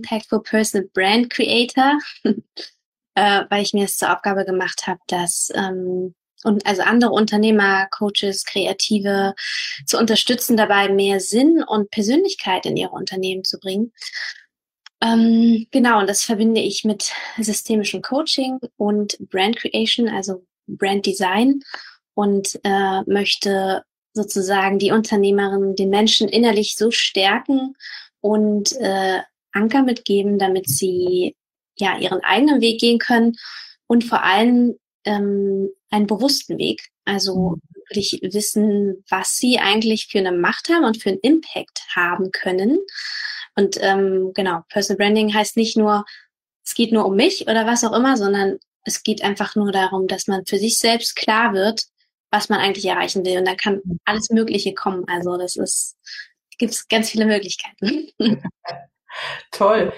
Impactful Personal Brand Creator, äh, weil ich mir es zur Aufgabe gemacht habe, dass ähm, und also andere Unternehmer, Coaches, Kreative zu unterstützen, dabei mehr Sinn und Persönlichkeit in ihre Unternehmen zu bringen. Ähm, genau, und das verbinde ich mit systemischem Coaching und Brand Creation, also Brand Design und äh, möchte sozusagen die Unternehmerin, den Menschen innerlich so stärken und äh, Anker mitgeben, damit sie ja ihren eigenen Weg gehen können und vor allem ähm, einen bewussten Weg. Also mhm. wirklich wissen, was sie eigentlich für eine Macht haben und für einen Impact haben können. Und ähm, genau, Personal Branding heißt nicht nur, es geht nur um mich oder was auch immer, sondern es geht einfach nur darum, dass man für sich selbst klar wird, was man eigentlich erreichen will. Und dann kann alles Mögliche kommen. Also das ist, gibt es ganz viele Möglichkeiten. Toll.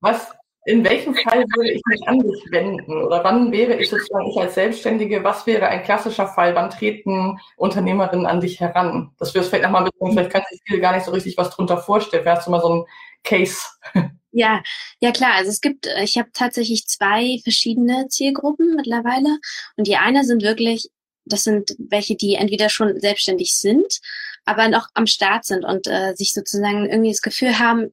Was, in welchem Fall würde ich mich an dich wenden? Oder wann wäre ich sozusagen, ich als Selbstständige, was wäre ein klassischer Fall? Wann treten Unternehmerinnen an dich heran? Das wir es vielleicht nochmal ein vielleicht können sich viele gar nicht so richtig was drunter vorstellen. Wärst du mal so ein Case? Ja, ja klar. Also es gibt, ich habe tatsächlich zwei verschiedene Zielgruppen mittlerweile. Und die eine sind wirklich, das sind welche, die entweder schon selbstständig sind, aber noch am Start sind und äh, sich sozusagen irgendwie das Gefühl haben,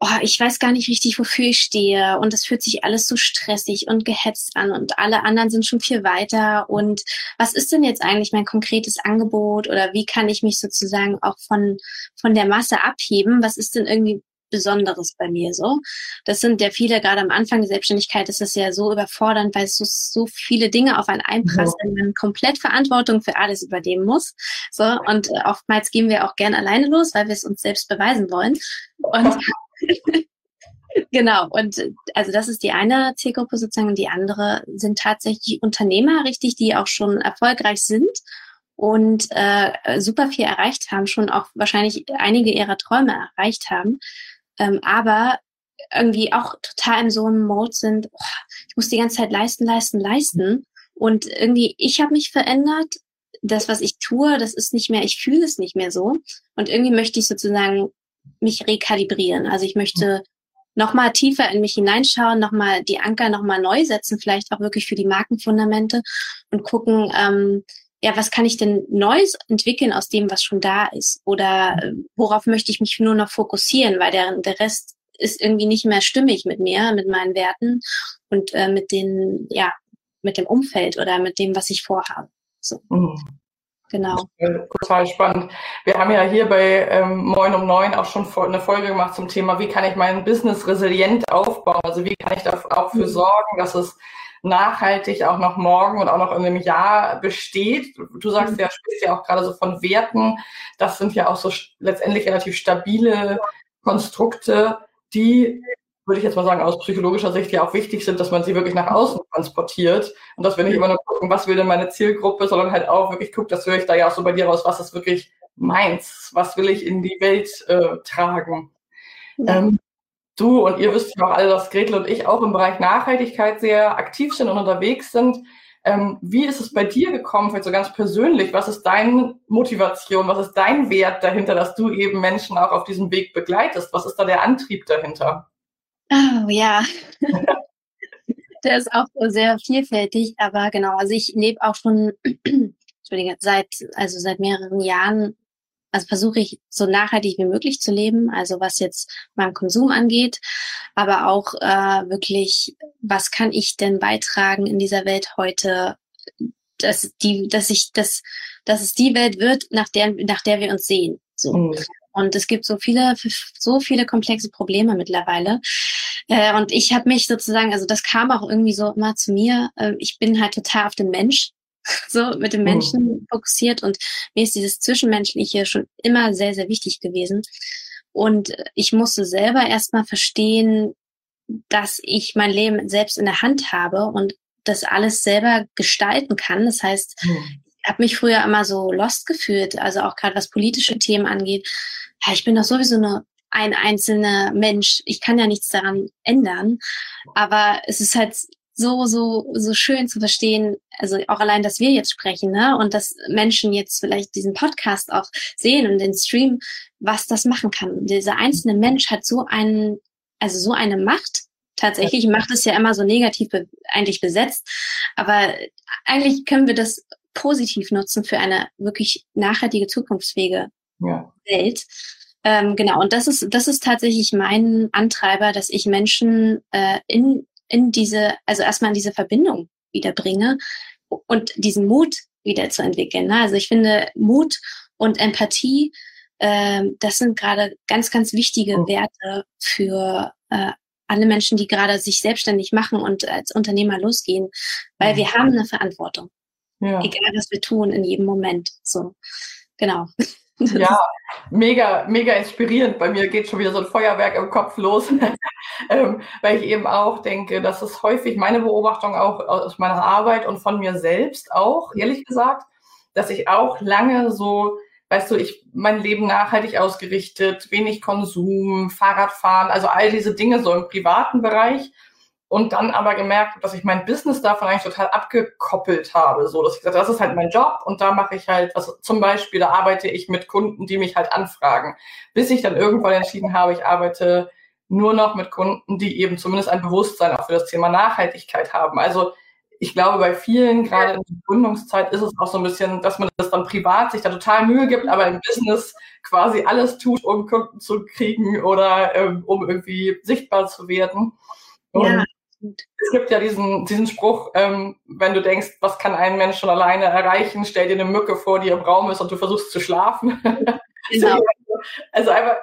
oh, ich weiß gar nicht richtig, wofür ich stehe und es fühlt sich alles so stressig und gehetzt an und alle anderen sind schon viel weiter und was ist denn jetzt eigentlich mein konkretes Angebot oder wie kann ich mich sozusagen auch von, von der Masse abheben? Was ist denn irgendwie Besonderes bei mir so. Das sind ja viele, gerade am Anfang der Selbstständigkeit ist es ja so überfordernd, weil so, so viele Dinge auf einen einprasseln, man komplett Verantwortung für alles übernehmen muss. So, und äh, oftmals gehen wir auch gern alleine los, weil wir es uns selbst beweisen wollen. Und genau, und also das ist die eine Zielgruppe sozusagen. Und die andere sind tatsächlich Unternehmer, richtig, die auch schon erfolgreich sind und äh, super viel erreicht haben, schon auch wahrscheinlich einige ihrer Träume erreicht haben, ähm, aber irgendwie auch total in so einem Mode sind, oh, ich muss die ganze Zeit leisten, leisten, leisten. Und irgendwie, ich habe mich verändert. Das, was ich tue, das ist nicht mehr, ich fühle es nicht mehr so. Und irgendwie möchte ich sozusagen mich rekalibrieren. Also ich möchte nochmal tiefer in mich hineinschauen, nochmal die Anker nochmal neu setzen, vielleicht auch wirklich für die Markenfundamente und gucken, ähm, ja, was kann ich denn Neues entwickeln aus dem, was schon da ist? Oder äh, worauf möchte ich mich nur noch fokussieren, weil der, der Rest ist irgendwie nicht mehr stimmig mit mir, mit meinen Werten und äh, mit den, ja, mit dem Umfeld oder mit dem, was ich vorhabe. So. Mhm. Genau. Total spannend. Wir haben ja hier bei ähm, Moin um Neun auch schon eine Folge gemacht zum Thema, wie kann ich mein Business resilient aufbauen? Also wie kann ich da auch für mhm. sorgen, dass es nachhaltig auch noch morgen und auch noch in einem Jahr besteht. Du sagst mhm. ja, sprichst ja auch gerade so von Werten. Das sind ja auch so letztendlich relativ stabile Konstrukte, die würde ich jetzt mal sagen, aus psychologischer Sicht ja auch wichtig sind, dass man sie wirklich nach außen transportiert und dass wir nicht immer nur gucken, was will denn meine Zielgruppe, sondern halt auch wirklich guckt, das höre ich da ja auch so bei dir raus, was ist wirklich meins, was will ich in die Welt äh, tragen. Ja. Ähm, du und ihr wisst ja auch alle, dass Gretel und ich auch im Bereich Nachhaltigkeit sehr aktiv sind und unterwegs sind. Ähm, wie ist es bei dir gekommen, vielleicht so ganz persönlich? Was ist deine Motivation? Was ist dein Wert dahinter, dass du eben Menschen auch auf diesem Weg begleitest? Was ist da der Antrieb dahinter? Oh ja. Der ist auch sehr vielfältig, aber genau, also ich lebe auch schon, Entschuldige, seit, also seit mehreren Jahren also versuche ich so nachhaltig wie möglich zu leben, also was jetzt meinen Konsum angeht, aber auch äh, wirklich, was kann ich denn beitragen in dieser Welt heute, dass die, dass ich, dass, dass es die Welt wird, nach der, nach der wir uns sehen. So. Mhm. Und es gibt so viele, so viele komplexe Probleme mittlerweile. Äh, und ich habe mich sozusagen, also das kam auch irgendwie so immer zu mir. Äh, ich bin halt total auf den Mensch so mit dem Menschen mhm. fokussiert und mir ist dieses Zwischenmenschliche schon immer sehr, sehr wichtig gewesen. Und ich musste selber erstmal verstehen, dass ich mein Leben selbst in der Hand habe und das alles selber gestalten kann. Das heißt, mhm. ich habe mich früher immer so lost gefühlt, also auch gerade was politische Themen angeht. Ja, ich bin doch sowieso nur ein einzelner Mensch. Ich kann ja nichts daran ändern. Aber es ist halt so, so, so schön zu verstehen, also auch allein, dass wir jetzt sprechen, ne? Und dass Menschen jetzt vielleicht diesen Podcast auch sehen und den Stream, was das machen kann. Dieser einzelne Mensch hat so einen, also so eine Macht. Tatsächlich Macht es ja immer so negativ be eigentlich besetzt. Aber eigentlich können wir das positiv nutzen für eine wirklich nachhaltige, zukunftsfähige ja. Welt. Ähm, genau, und das ist, das ist tatsächlich mein Antreiber, dass ich Menschen äh, in in diese, also erstmal in diese Verbindung wiederbringe und diesen Mut wieder zu entwickeln. Ne? Also ich finde Mut und Empathie, äh, das sind gerade ganz, ganz wichtige mhm. Werte für äh, alle Menschen, die gerade sich selbstständig machen und als Unternehmer losgehen, weil mhm. wir haben eine Verantwortung. Ja. Egal, was wir tun, in jedem Moment. So, genau. Ja, mega, mega inspirierend. Bei mir geht schon wieder so ein Feuerwerk im Kopf los, ähm, weil ich eben auch denke, dass es häufig meine Beobachtung auch aus meiner Arbeit und von mir selbst auch, ehrlich gesagt, dass ich auch lange so, weißt du, ich mein Leben nachhaltig ausgerichtet, wenig Konsum, Fahrradfahren, also all diese Dinge so im privaten Bereich und dann aber gemerkt, dass ich mein Business davon eigentlich total abgekoppelt habe. So, dass ich gesagt das ist halt mein Job und da mache ich halt, was zum Beispiel, da arbeite ich mit Kunden, die mich halt anfragen. Bis ich dann irgendwann entschieden habe, ich arbeite nur noch mit Kunden, die eben zumindest ein Bewusstsein auch für das Thema Nachhaltigkeit haben. Also ich glaube, bei vielen, gerade in der Gründungszeit, ist es auch so ein bisschen, dass man das dann privat sich da total Mühe gibt, aber im Business quasi alles tut, um Kunden zu kriegen oder ähm, um irgendwie sichtbar zu werden. Und ja. Es gibt ja diesen, diesen Spruch, ähm, wenn du denkst, was kann ein Mensch schon alleine erreichen, stell dir eine Mücke vor, die im Raum ist und du versuchst zu schlafen. Genau. also einfach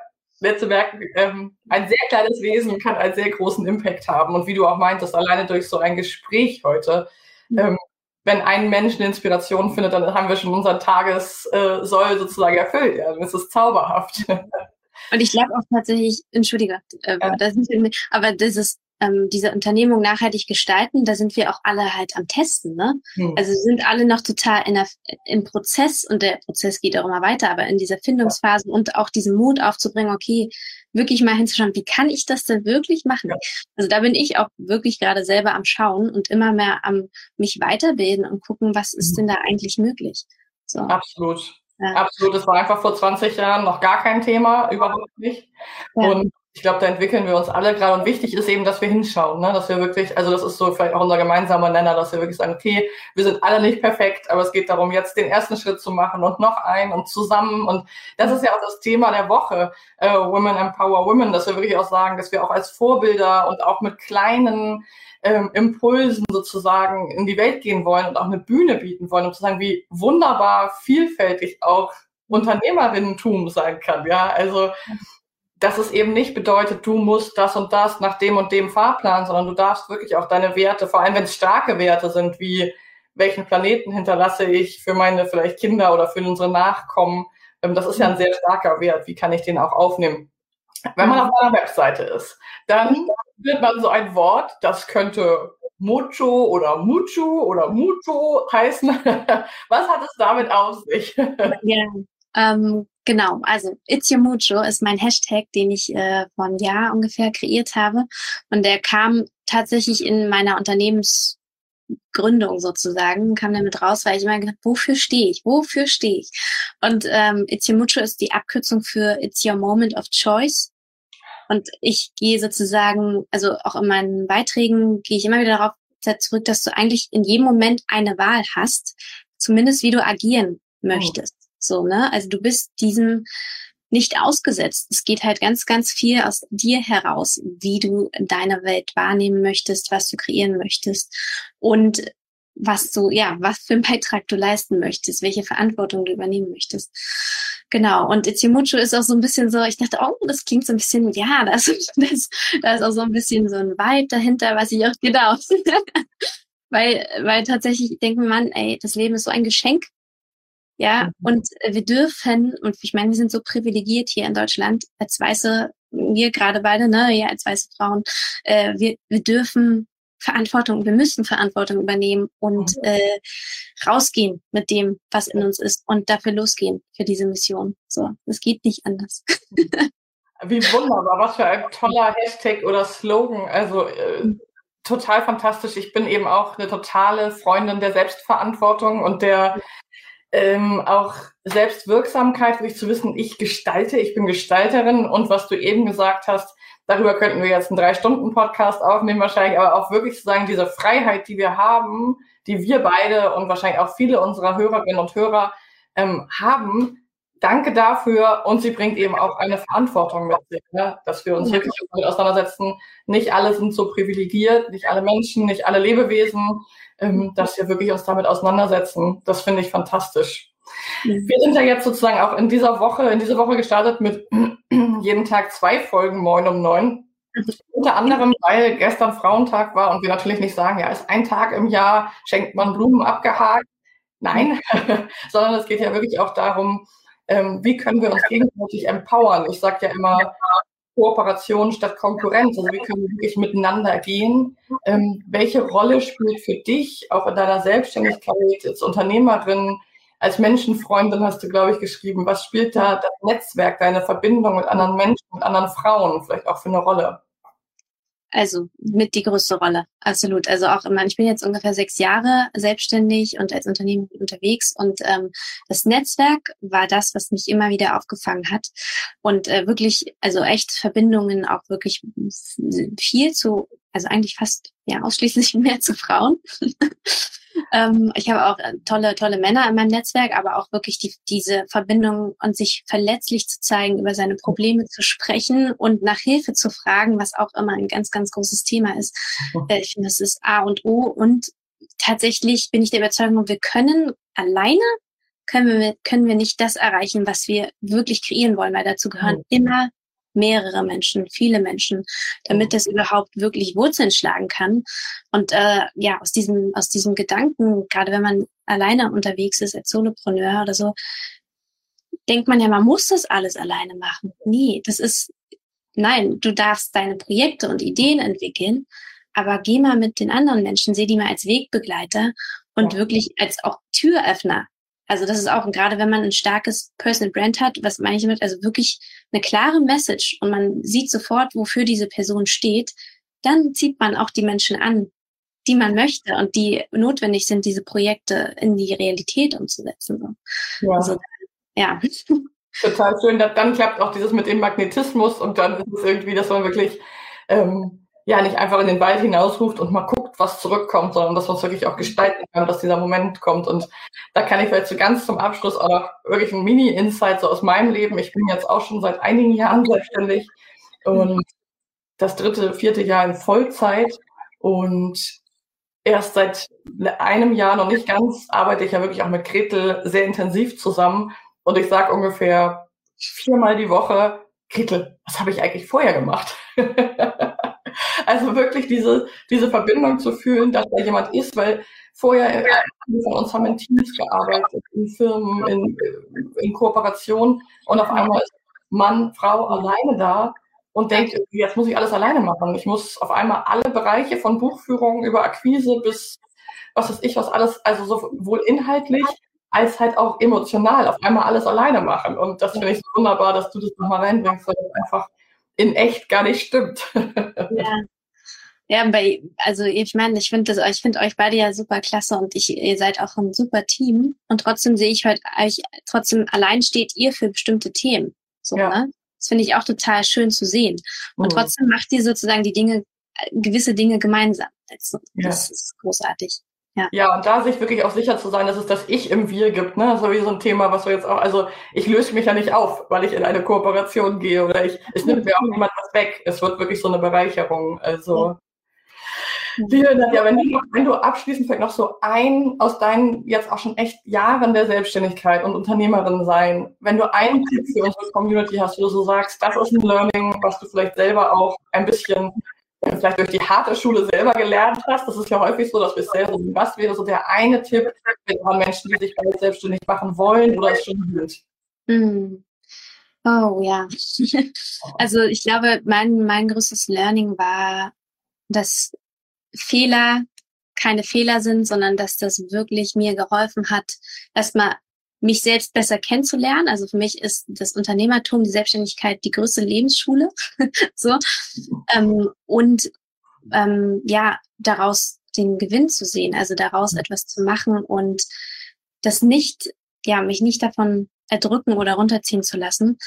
zu merken, ähm, ein sehr kleines Wesen kann einen sehr großen Impact haben. Und wie du auch meintest, alleine durch so ein Gespräch heute, mhm. ähm, wenn ein Mensch eine Inspiration findet, dann haben wir schon unseren Tagessoll äh, sozusagen erfüllt. Ja, dann ist es zauberhaft. Und ich glaube auch tatsächlich, entschuldige, äh, ja. das ist, aber dieses ähm, diese Unternehmung nachhaltig gestalten, da sind wir auch alle halt am Testen. Ne? Hm. Also sind alle noch total in der, im Prozess und der Prozess geht auch immer weiter, aber in dieser Findungsphase ja. und auch diesen Mut aufzubringen, okay, wirklich mal hinzuschauen, wie kann ich das denn wirklich machen? Ja. Also da bin ich auch wirklich gerade selber am Schauen und immer mehr am mich weiterbilden und gucken, was ist hm. denn da eigentlich möglich. So. Absolut. Ja. Absolut. Das war einfach vor 20 Jahren noch gar kein Thema, überhaupt nicht. Ja. Und ich glaube, da entwickeln wir uns alle gerade und wichtig ist eben, dass wir hinschauen, ne? dass wir wirklich, also das ist so vielleicht auch unser gemeinsamer Nenner, dass wir wirklich sagen, okay, wir sind alle nicht perfekt, aber es geht darum, jetzt den ersten Schritt zu machen und noch einen und zusammen und das ist ja auch das Thema der Woche, äh, Women Empower Women, dass wir wirklich auch sagen, dass wir auch als Vorbilder und auch mit kleinen ähm, Impulsen sozusagen in die Welt gehen wollen und auch eine Bühne bieten wollen, um zu sagen, wie wunderbar vielfältig auch Unternehmerinnentum sein kann, ja, also dass es eben nicht bedeutet, du musst das und das nach dem und dem Fahrplan, sondern du darfst wirklich auch deine Werte, vor allem wenn es starke Werte sind, wie welchen Planeten hinterlasse ich für meine vielleicht Kinder oder für unsere Nachkommen, ähm, das ist ja ein sehr starker Wert. Wie kann ich den auch aufnehmen? Wenn man auf einer Webseite ist, dann findet man so ein Wort, das könnte Mucho oder Mucho oder Mucho heißen. Was hat es damit auf sich? Ja, ähm, genau, also It's Your Mucho ist mein Hashtag, den ich äh, vor einem Jahr ungefähr kreiert habe. Und der kam tatsächlich in meiner Unternehmensgründung sozusagen, kam damit raus, weil ich immer gedacht, wofür stehe ich? Wofür stehe ich? Und ähm, It's Your Mucho ist die Abkürzung für It's Your Moment of Choice. Und ich gehe sozusagen, also auch in meinen Beiträgen gehe ich immer wieder darauf zurück, dass du eigentlich in jedem Moment eine Wahl hast, zumindest wie du agieren möchtest. So, ne? Also du bist diesem nicht ausgesetzt. Es geht halt ganz, ganz viel aus dir heraus, wie du deine Welt wahrnehmen möchtest, was du kreieren möchtest und was du, ja, was für einen Beitrag du leisten möchtest, welche Verantwortung du übernehmen möchtest. Genau. Und Ichimucho ist auch so ein bisschen so, ich dachte, oh, das klingt so ein bisschen, ja, das, das, da ist auch so ein bisschen so ein Vibe dahinter, was ich auch, genau. weil, weil tatsächlich denkt man, ey, das Leben ist so ein Geschenk. Ja, mhm. und wir dürfen, und ich meine, wir sind so privilegiert hier in Deutschland, als weiße, wir gerade beide, ne, ja, als weiße Frauen, äh, wir, wir dürfen Verantwortung, wir müssen Verantwortung übernehmen und mhm. äh, rausgehen mit dem, was in uns ist und dafür losgehen für diese Mission. So, es geht nicht anders. Wie wunderbar, was für ein toller Hashtag oder Slogan. Also äh, mhm. total fantastisch. Ich bin eben auch eine totale Freundin der Selbstverantwortung und der ähm, auch Selbstwirksamkeit, wirklich zu wissen, ich gestalte, ich bin Gestalterin und was du eben gesagt hast, Darüber könnten wir jetzt einen Drei-Stunden-Podcast aufnehmen wahrscheinlich, aber auch wirklich zu sagen, diese Freiheit, die wir haben, die wir beide und wahrscheinlich auch viele unserer Hörerinnen und Hörer ähm, haben, danke dafür und sie bringt eben auch eine Verantwortung mit sich, ne? dass wir uns ja. wirklich damit auseinandersetzen. Nicht alle sind so privilegiert, nicht alle Menschen, nicht alle Lebewesen, ähm, dass wir wirklich uns damit auseinandersetzen. Das finde ich fantastisch. Mhm. Wir sind ja jetzt sozusagen auch in dieser Woche, in dieser Woche gestartet mit jeden Tag zwei Folgen Moin um neun. Unter anderem, weil gestern Frauentag war und wir natürlich nicht sagen, ja, ist ein Tag im Jahr, schenkt man Blumen abgehakt. Nein, sondern es geht ja wirklich auch darum, ähm, wie können wir uns gegenseitig empowern. Ich sage ja immer, Kooperation statt Konkurrenz. Also wie können wir wirklich miteinander gehen? Ähm, welche Rolle spielt für dich auch in deiner Selbstständigkeit als Unternehmerin als Menschenfreundin hast du, glaube ich, geschrieben. Was spielt da das Netzwerk, deine Verbindung mit anderen Menschen, mit anderen Frauen vielleicht auch für eine Rolle? Also mit die größte Rolle, absolut. Also auch immer, ich bin jetzt ungefähr sechs Jahre selbstständig und als Unternehmen unterwegs und ähm, das Netzwerk war das, was mich immer wieder aufgefangen hat und äh, wirklich, also echt Verbindungen auch wirklich viel zu, also eigentlich fast ja ausschließlich mehr zu Frauen. Ähm, ich habe auch äh, tolle, tolle Männer in meinem Netzwerk, aber auch wirklich die, diese Verbindung und sich verletzlich zu zeigen, über seine Probleme zu sprechen und nach Hilfe zu fragen, was auch immer ein ganz, ganz großes Thema ist. Mhm. Äh, ich finde, das ist A und O. Und tatsächlich bin ich der Überzeugung, wir können alleine können wir, können wir nicht das erreichen, was wir wirklich kreieren wollen, weil dazu gehören mhm. immer mehrere Menschen, viele Menschen, damit mhm. das überhaupt wirklich Wurzeln schlagen kann. Und äh, ja, aus diesem, aus diesem Gedanken, gerade wenn man alleine unterwegs ist als Solopreneur oder so, denkt man ja, man muss das alles alleine machen. Nee, das ist, nein, du darfst deine Projekte und Ideen entwickeln, aber geh mal mit den anderen Menschen, seh die mal als Wegbegleiter und ja. wirklich als auch Türöffner also das ist auch, gerade wenn man ein starkes Personal Brand hat, was meine ich damit, also wirklich eine klare Message und man sieht sofort, wofür diese Person steht, dann zieht man auch die Menschen an, die man möchte und die notwendig sind, diese Projekte in die Realität umzusetzen. Ja. Also, ja. Total schön. Dann klappt auch dieses mit dem Magnetismus und dann ist es irgendwie, dass man wirklich ähm, ja nicht einfach in den Wald hinausruft und mal guckt, was zurückkommt, sondern dass man es wirklich auch gestalten kann, dass dieser Moment kommt. Und da kann ich vielleicht so ganz zum Abschluss auch noch wirklich ein Mini-Insight so aus meinem Leben. Ich bin jetzt auch schon seit einigen Jahren selbstständig und das dritte, vierte Jahr in Vollzeit und erst seit einem Jahr noch nicht ganz arbeite ich ja wirklich auch mit Gretel sehr intensiv zusammen und ich sage ungefähr viermal die Woche, Gretel, was habe ich eigentlich vorher gemacht? Also wirklich diese, diese Verbindung zu fühlen, dass da jemand ist, weil vorher von uns haben in Teams gearbeitet, in Firmen, in, in Kooperation und auf einmal ist Mann, Frau alleine da und denkt, jetzt muss ich alles alleine machen. Ich muss auf einmal alle Bereiche von Buchführung über Akquise bis was weiß ich, was alles, also sowohl inhaltlich als halt auch emotional auf einmal alles alleine machen. Und das finde ich so wunderbar, dass du das nochmal reinbringst, weil das einfach in echt gar nicht stimmt. Ja. Ja, bei, also ich meine, ich finde ich finde euch beide ja super klasse und ich, ihr seid auch ein super Team und trotzdem sehe ich heute euch, trotzdem allein steht ihr für bestimmte Themen. So, ja. ne? Das finde ich auch total schön zu sehen. Und mhm. trotzdem macht ihr sozusagen die Dinge, gewisse Dinge gemeinsam. Das ja. ist großartig. Ja. ja, und da sich wirklich auch sicher zu sein, dass es das Ich im Wir gibt, ne? So wie so ein Thema, was wir jetzt auch, also ich löse mich ja nicht auf, weil ich in eine Kooperation gehe oder ich, es nimmt mir auch niemand was weg. Es wird wirklich so eine Bereicherung. Also Dank. Ja, wenn du, wenn du abschließend vielleicht noch so ein aus deinen jetzt auch schon echt Jahren der Selbstständigkeit und Unternehmerin sein, wenn du einen Tipp für unsere Community hast, wo du so sagst, das ist ein Learning, was du vielleicht selber auch ein bisschen vielleicht durch die harte Schule selber gelernt hast. Das ist ja häufig so, dass wir selber so, was wäre so der eine Tipp für Menschen, die sich bald selbstständig machen wollen oder es schon sind? Mm. Oh ja. Also ich glaube, mein, mein größtes Learning war, dass Fehler keine Fehler sind, sondern dass das wirklich mir geholfen hat, erstmal mich selbst besser kennenzulernen. Also für mich ist das Unternehmertum, die Selbstständigkeit die größte Lebensschule. so. Ähm, und ähm, ja, daraus den Gewinn zu sehen, also daraus etwas zu machen und das nicht, ja, mich nicht davon erdrücken oder runterziehen zu lassen,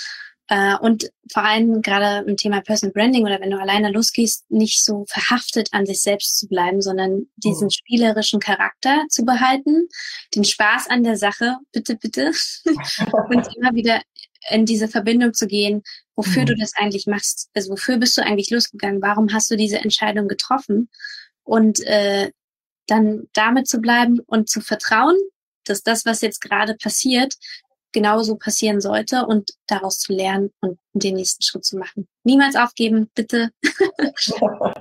äh, und vor allem gerade im Thema Personal Branding oder wenn du alleine losgehst, nicht so verhaftet an sich selbst zu bleiben, sondern diesen oh. spielerischen Charakter zu behalten, den Spaß an der Sache, bitte, bitte, und immer wieder in diese Verbindung zu gehen, wofür mhm. du das eigentlich machst. Also wofür bist du eigentlich losgegangen? Warum hast du diese Entscheidung getroffen? Und äh, dann damit zu bleiben und zu vertrauen, dass das, was jetzt gerade passiert, genauso passieren sollte und daraus zu lernen und den nächsten Schritt zu machen. Niemals aufgeben, bitte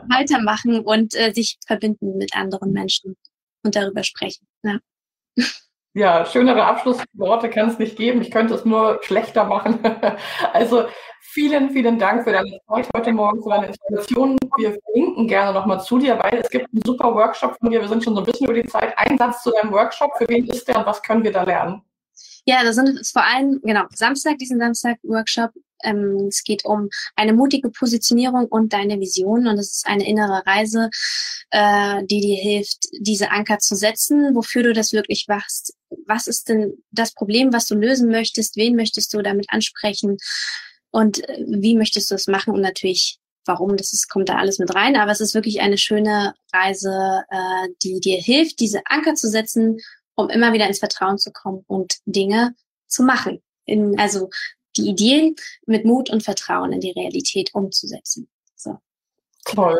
weitermachen und äh, sich verbinden mit anderen Menschen und darüber sprechen. Ja. Ja, schönere Abschlussworte kann es nicht geben. Ich könnte es nur schlechter machen. also vielen, vielen Dank für deine Zeit heute Morgen, für deine Inspiration. Wir verlinken gerne nochmal zu dir, weil es gibt einen super Workshop von dir. Wir sind schon so ein bisschen über die Zeit. Ein Satz zu deinem Workshop. Für wen ist der und was können wir da lernen? Ja, da sind es vor allem, genau, Samstag, diesen Samstag-Workshop. Ähm, es geht um eine mutige Positionierung und deine Vision. Und es ist eine innere Reise, äh, die dir hilft, diese Anker zu setzen, wofür du das wirklich machst. Was ist denn das Problem, was du lösen möchtest? Wen möchtest du damit ansprechen? Und äh, wie möchtest du es machen? Und natürlich, warum, das ist, kommt da alles mit rein. Aber es ist wirklich eine schöne Reise, äh, die dir hilft, diese Anker zu setzen um immer wieder ins Vertrauen zu kommen und Dinge zu machen. In, also die Ideen mit Mut und Vertrauen in die Realität umzusetzen. So. Toll.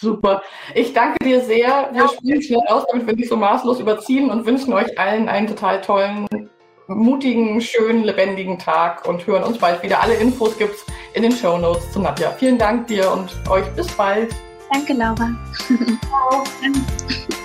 Super. Ich danke dir sehr. Wir spielen schnell aus, damit wir nicht so maßlos überziehen und wünschen euch allen einen total tollen, mutigen, schönen, lebendigen Tag und hören uns bald wieder. Alle Infos gibt's in den Show Notes zu Nadja. Vielen Dank dir und euch bis bald. Danke, Laura. Ciao.